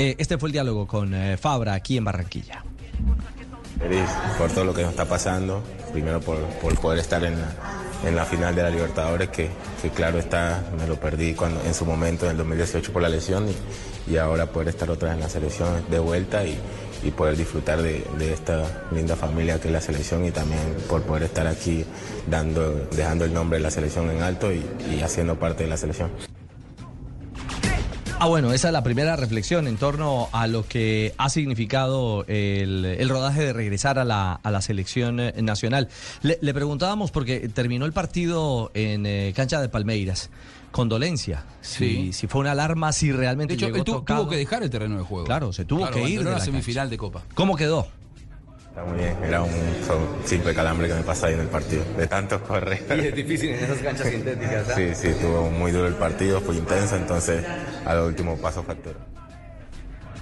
Eh, este fue el diálogo con eh, Fabra aquí en Barranquilla. Feliz por todo lo que nos está pasando, primero por, poder estar en la, final de la Libertadores, que, claro está, me lo perdí cuando, en su momento, en el 2018 por la lesión, y, ahora poder estar otra vez en la selección de vuelta y, poder disfrutar de, esta linda familia que es la selección y también por poder estar aquí dando, dejando el nombre de la selección en alto y haciendo parte de la selección. Ah, bueno, esa es la primera reflexión en torno a lo que ha significado el, el rodaje de regresar a la, a la selección eh, nacional. Le, le, preguntábamos, porque terminó el partido en eh, cancha de Palmeiras, condolencia, sí. si, si fue una alarma, si realmente de hecho, llegó él tu, tocado. tuvo que dejar el terreno de juego. Claro, se tuvo claro, que ir de la, la semifinal cancha. de Copa. ¿Cómo quedó? Está muy bien, era un simple calambre que me pasó ahí en el partido, de tanto correr. Y es difícil en esas canchas sintéticas. ¿eh? Sí, sí, estuvo muy duro el partido, fue intenso, entonces al último paso factura.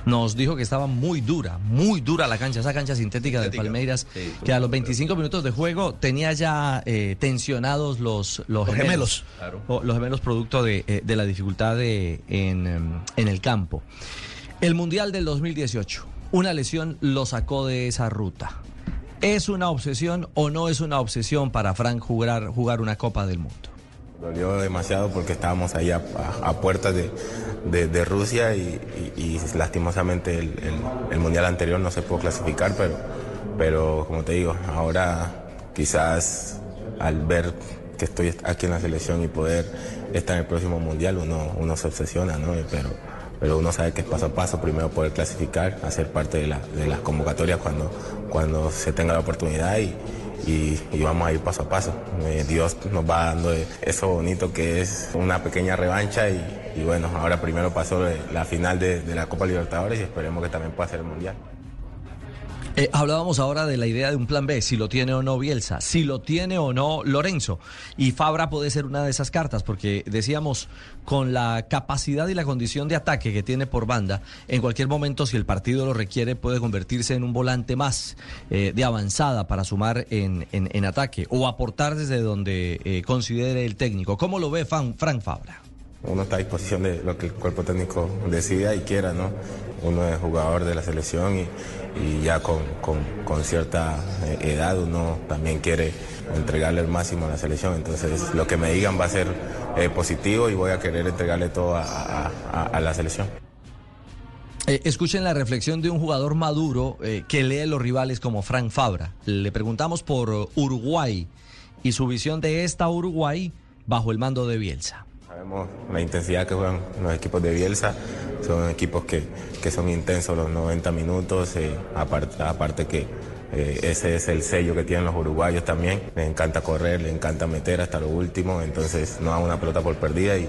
Nos dijo que estaba muy dura, muy dura la cancha, esa cancha sintética, sintética. de Palmeiras, sí, que a los 25 minutos de juego tenía ya eh, tensionados los, los, los gemelos, gemelos claro. los gemelos producto de, eh, de la dificultad de, en, en el campo. El Mundial del 2018 una lesión lo sacó de esa ruta. ¿Es una obsesión o no es una obsesión para Frank jugar, jugar una Copa del Mundo? Dolió demasiado porque estábamos ahí a, puertas de, Rusia y, lastimosamente el, el, el, Mundial anterior no se pudo clasificar, pero, pero como te digo, ahora quizás al ver que estoy aquí en la selección y poder estar en el próximo Mundial uno, uno se obsesiona, ¿no? Pero, pero uno sabe que es paso a paso, primero poder clasificar, hacer parte de, la, de las convocatorias cuando, cuando se tenga la oportunidad y, y, vamos a ir paso a paso. Eh, Dios nos va dando eso bonito que es una pequeña revancha y, y bueno, ahora primero pasó la final de, de, la Copa Libertadores y esperemos que también pueda ser el Mundial. Eh, hablábamos ahora de la idea de un plan B, si lo tiene o no Bielsa, si lo tiene o no Lorenzo. Y Fabra puede ser una de esas cartas, porque decíamos, con la capacidad y la condición de ataque que tiene por banda, en cualquier momento, si el partido lo requiere, puede convertirse en un volante más eh, de avanzada para sumar en, en, en, ataque o aportar desde donde eh, considere el técnico. ¿Cómo lo ve Frank Fabra? Uno está a disposición de lo que el cuerpo técnico decida y quiera, ¿no? Uno es jugador de la selección y, ya con, con, cierta edad uno también quiere entregarle el máximo a la selección. Entonces lo que me digan va a ser eh, positivo y voy a querer entregarle todo a, la selección. Eh, escuchen la reflexión de un jugador maduro eh, que lee los rivales como Frank Fabra. Le preguntamos por Uruguay y su visión de esta Uruguay bajo el mando de Bielsa. Sabemos la intensidad que juegan los equipos de Bielsa, son equipos que, que son intensos los 90 minutos, eh, aparte, aparte, que eh, ese es el sello que tienen los uruguayos también, les encanta correr, les encanta meter hasta lo último, entonces no hago una pelota por perdida y,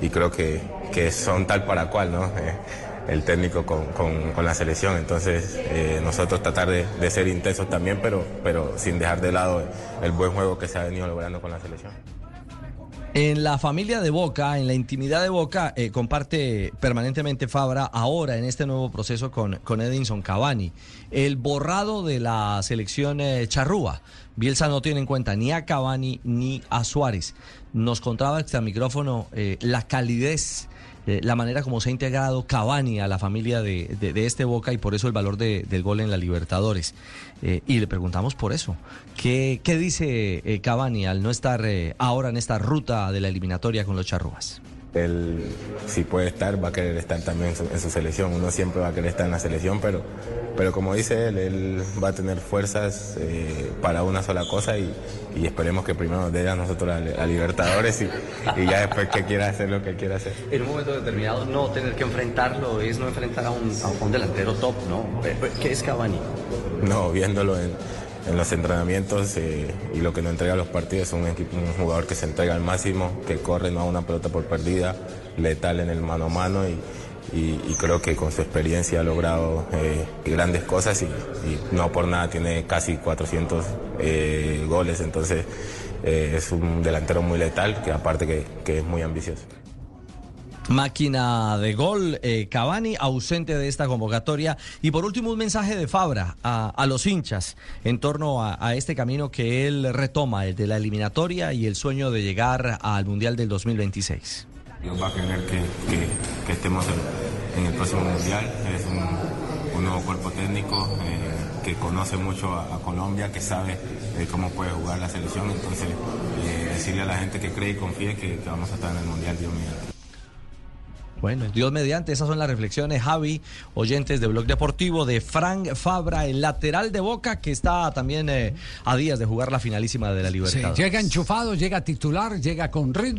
y creo que, que, son tal para cual, ¿no? El técnico con, con, con, la selección, entonces eh, nosotros tratar de, de, ser intensos también, pero, pero sin dejar de lado el buen juego que se ha venido logrando con la selección. En la familia de Boca, en la intimidad de Boca, eh, comparte permanentemente Fabra ahora en este nuevo proceso con, con Edinson Cavani. El borrado de la selección eh, charrúa. Bielsa no tiene en cuenta ni a Cavani ni a Suárez. Nos contaba este micrófono eh, la calidez eh, la manera como se ha integrado Cavani a la familia de, de, este Boca y por eso el valor de, del gol en la Libertadores. Eh, y le preguntamos por eso. ¿Qué, qué dice eh, Cavani al no estar ahora en esta ruta de la eliminatoria con los charrúas? Él, si puede estar, va a querer estar también en su, en su, selección. Uno siempre va a querer estar en la selección, pero, pero como dice él, él va a tener fuerzas eh, para una sola cosa y, y, esperemos que primero nos dé a nosotros a, a Libertadores y, y, ya después que quiera hacer lo que quiera hacer. En un momento determinado, no tener que enfrentarlo es no enfrentar a un, a un delantero top, ¿no? ¿Qué es Cavani? No, viéndolo en en los entrenamientos eh, y lo que nos entrega los partidos es un, equipo, un jugador que se entrega al máximo, que corre, no a una pelota por perdida, letal en el mano a mano y, creo que con su experiencia ha logrado eh, grandes cosas y, no por nada tiene casi 400 eh, goles, entonces es un delantero muy letal que aparte que es muy ambicioso. Máquina de gol, eh, Cavani ausente de esta convocatoria. Y por último, un mensaje de Fabra a, los hinchas en torno a, este camino que él retoma, el de la eliminatoria y el sueño de llegar al Mundial del 2026. Dios va a querer que, estemos en, el próximo mundial. Es un, nuevo cuerpo técnico eh, que conoce mucho a, a, Colombia, que sabe eh, cómo puede jugar la selección. Entonces, eh, decirle a la gente que cree y confíe que, que vamos a estar en el mundial, Dios mío. Bueno, Dios mediante, esas son las reflexiones, Javi, oyentes de Blog Deportivo, de Frank Fabra, el lateral de Boca, que está también eh, a días de jugar la finalísima de la Libertad. Sí, llega enchufado, llega titular, llega con ritmo.